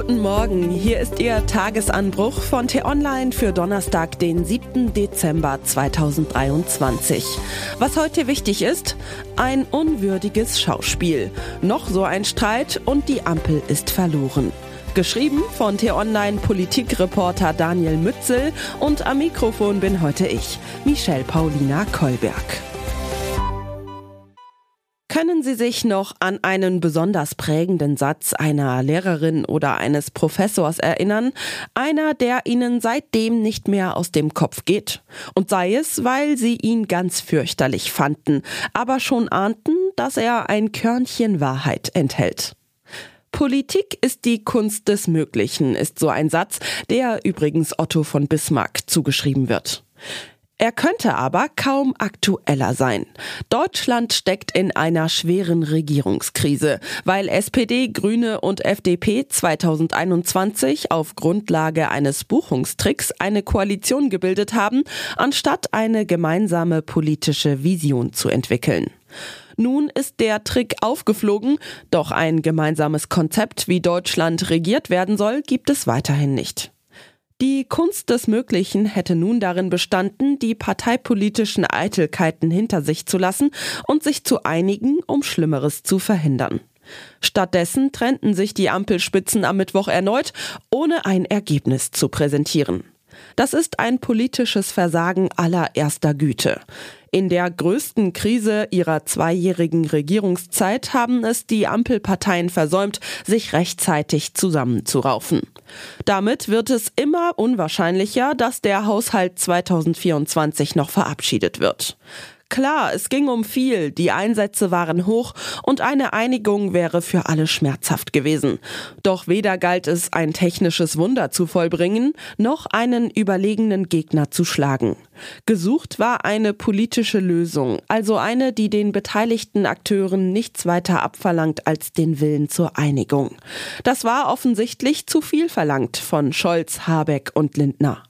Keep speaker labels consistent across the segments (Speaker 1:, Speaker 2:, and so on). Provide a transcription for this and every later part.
Speaker 1: Guten Morgen, hier ist Ihr Tagesanbruch von T-Online für Donnerstag, den 7. Dezember 2023. Was heute wichtig ist, ein unwürdiges Schauspiel, noch so ein Streit und die Ampel ist verloren. Geschrieben von T-Online Politikreporter Daniel Mützel und am Mikrofon bin heute ich, Michelle Paulina Kolberg. Können Sie sich noch an einen besonders prägenden Satz einer Lehrerin oder eines Professors erinnern? Einer, der Ihnen seitdem nicht mehr aus dem Kopf geht. Und sei es, weil Sie ihn ganz fürchterlich fanden, aber schon ahnten, dass er ein Körnchen Wahrheit enthält. Politik ist die Kunst des Möglichen, ist so ein Satz, der übrigens Otto von Bismarck zugeschrieben wird. Er könnte aber kaum aktueller sein. Deutschland steckt in einer schweren Regierungskrise, weil SPD, Grüne und FDP 2021 auf Grundlage eines Buchungstricks eine Koalition gebildet haben, anstatt eine gemeinsame politische Vision zu entwickeln. Nun ist der Trick aufgeflogen, doch ein gemeinsames Konzept, wie Deutschland regiert werden soll, gibt es weiterhin nicht. Die Kunst des Möglichen hätte nun darin bestanden, die parteipolitischen Eitelkeiten hinter sich zu lassen und sich zu einigen, um Schlimmeres zu verhindern. Stattdessen trennten sich die Ampelspitzen am Mittwoch erneut, ohne ein Ergebnis zu präsentieren. Das ist ein politisches Versagen allererster Güte. In der größten Krise ihrer zweijährigen Regierungszeit haben es die Ampelparteien versäumt, sich rechtzeitig zusammenzuraufen. Damit wird es immer unwahrscheinlicher, dass der Haushalt 2024 noch verabschiedet wird. Klar, es ging um viel, die Einsätze waren hoch und eine Einigung wäre für alle schmerzhaft gewesen. Doch weder galt es, ein technisches Wunder zu vollbringen, noch einen überlegenen Gegner zu schlagen. Gesucht war eine politische Lösung, also eine, die den beteiligten Akteuren nichts weiter abverlangt als den Willen zur Einigung. Das war offensichtlich zu viel verlangt von Scholz, Habeck und Lindner.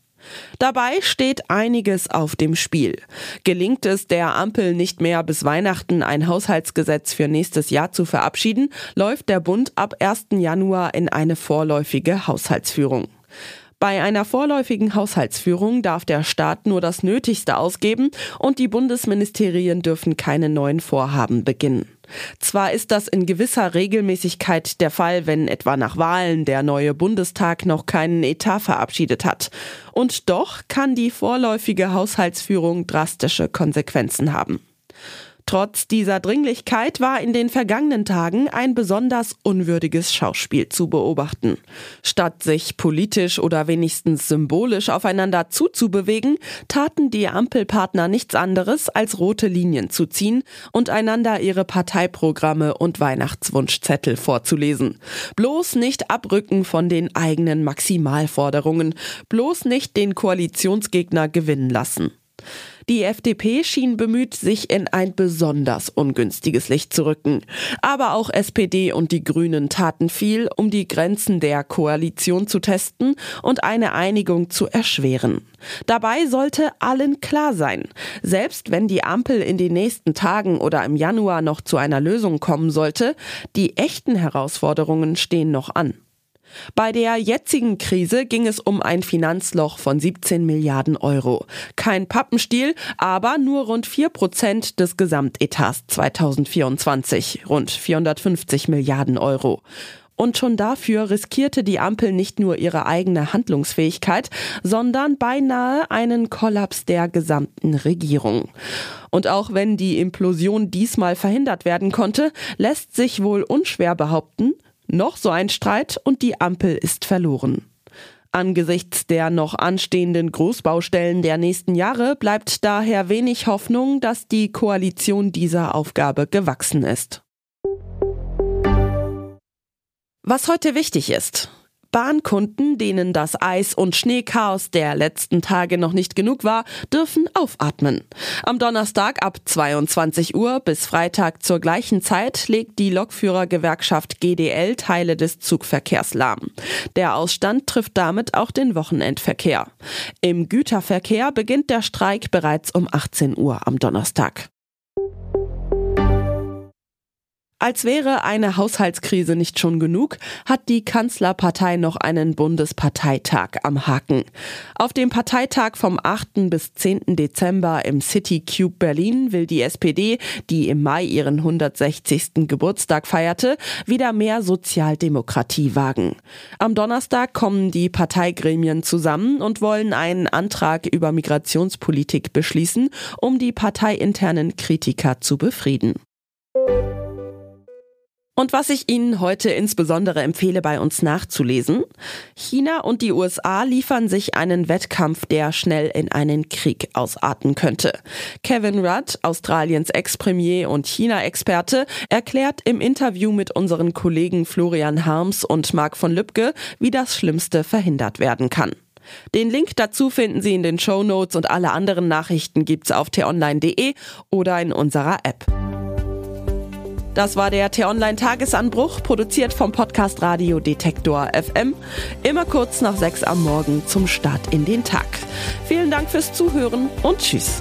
Speaker 1: Dabei steht einiges auf dem Spiel. Gelingt es der Ampel nicht mehr bis Weihnachten ein Haushaltsgesetz für nächstes Jahr zu verabschieden, läuft der Bund ab 1. Januar in eine vorläufige Haushaltsführung. Bei einer vorläufigen Haushaltsführung darf der Staat nur das Nötigste ausgeben und die Bundesministerien dürfen keine neuen Vorhaben beginnen. Zwar ist das in gewisser Regelmäßigkeit der Fall, wenn etwa nach Wahlen der neue Bundestag noch keinen Etat verabschiedet hat. Und doch kann die vorläufige Haushaltsführung drastische Konsequenzen haben. Trotz dieser Dringlichkeit war in den vergangenen Tagen ein besonders unwürdiges Schauspiel zu beobachten. Statt sich politisch oder wenigstens symbolisch aufeinander zuzubewegen, taten die Ampelpartner nichts anderes als rote Linien zu ziehen und einander ihre Parteiprogramme und Weihnachtswunschzettel vorzulesen. Bloß nicht abrücken von den eigenen Maximalforderungen, bloß nicht den Koalitionsgegner gewinnen lassen. Die FDP schien bemüht, sich in ein besonders ungünstiges Licht zu rücken. Aber auch SPD und die Grünen taten viel, um die Grenzen der Koalition zu testen und eine Einigung zu erschweren. Dabei sollte allen klar sein, selbst wenn die Ampel in den nächsten Tagen oder im Januar noch zu einer Lösung kommen sollte, die echten Herausforderungen stehen noch an. Bei der jetzigen Krise ging es um ein Finanzloch von 17 Milliarden Euro. Kein Pappenstiel, aber nur rund 4 Prozent des Gesamtetats 2024, rund 450 Milliarden Euro. Und schon dafür riskierte die Ampel nicht nur ihre eigene Handlungsfähigkeit, sondern beinahe einen Kollaps der gesamten Regierung. Und auch wenn die Implosion diesmal verhindert werden konnte, lässt sich wohl unschwer behaupten, noch so ein Streit und die Ampel ist verloren. Angesichts der noch anstehenden Großbaustellen der nächsten Jahre bleibt daher wenig Hoffnung, dass die Koalition dieser Aufgabe gewachsen ist. Was heute wichtig ist. Bahnkunden, denen das Eis- und Schneechaos der letzten Tage noch nicht genug war, dürfen aufatmen. Am Donnerstag ab 22 Uhr bis Freitag zur gleichen Zeit legt die Lokführergewerkschaft GDL Teile des Zugverkehrs lahm. Der Ausstand trifft damit auch den Wochenendverkehr. Im Güterverkehr beginnt der Streik bereits um 18 Uhr am Donnerstag. Als wäre eine Haushaltskrise nicht schon genug, hat die Kanzlerpartei noch einen Bundesparteitag am Haken. Auf dem Parteitag vom 8. bis 10. Dezember im City Cube Berlin will die SPD, die im Mai ihren 160. Geburtstag feierte, wieder mehr Sozialdemokratie wagen. Am Donnerstag kommen die Parteigremien zusammen und wollen einen Antrag über Migrationspolitik beschließen, um die parteiinternen Kritiker zu befrieden. Und was ich Ihnen heute insbesondere empfehle, bei uns nachzulesen, China und die USA liefern sich einen Wettkampf, der schnell in einen Krieg ausarten könnte. Kevin Rudd, Australiens Ex-Premier und China-Experte, erklärt im Interview mit unseren Kollegen Florian Harms und Marc von Lübcke, wie das Schlimmste verhindert werden kann. Den Link dazu finden Sie in den Show Notes und alle anderen Nachrichten gibt's auf t-online.de oder in unserer App. Das war der T-Online-Tagesanbruch, produziert vom Podcast Radio Detektor FM. Immer kurz nach sechs am Morgen zum Start in den Tag. Vielen Dank fürs Zuhören und Tschüss.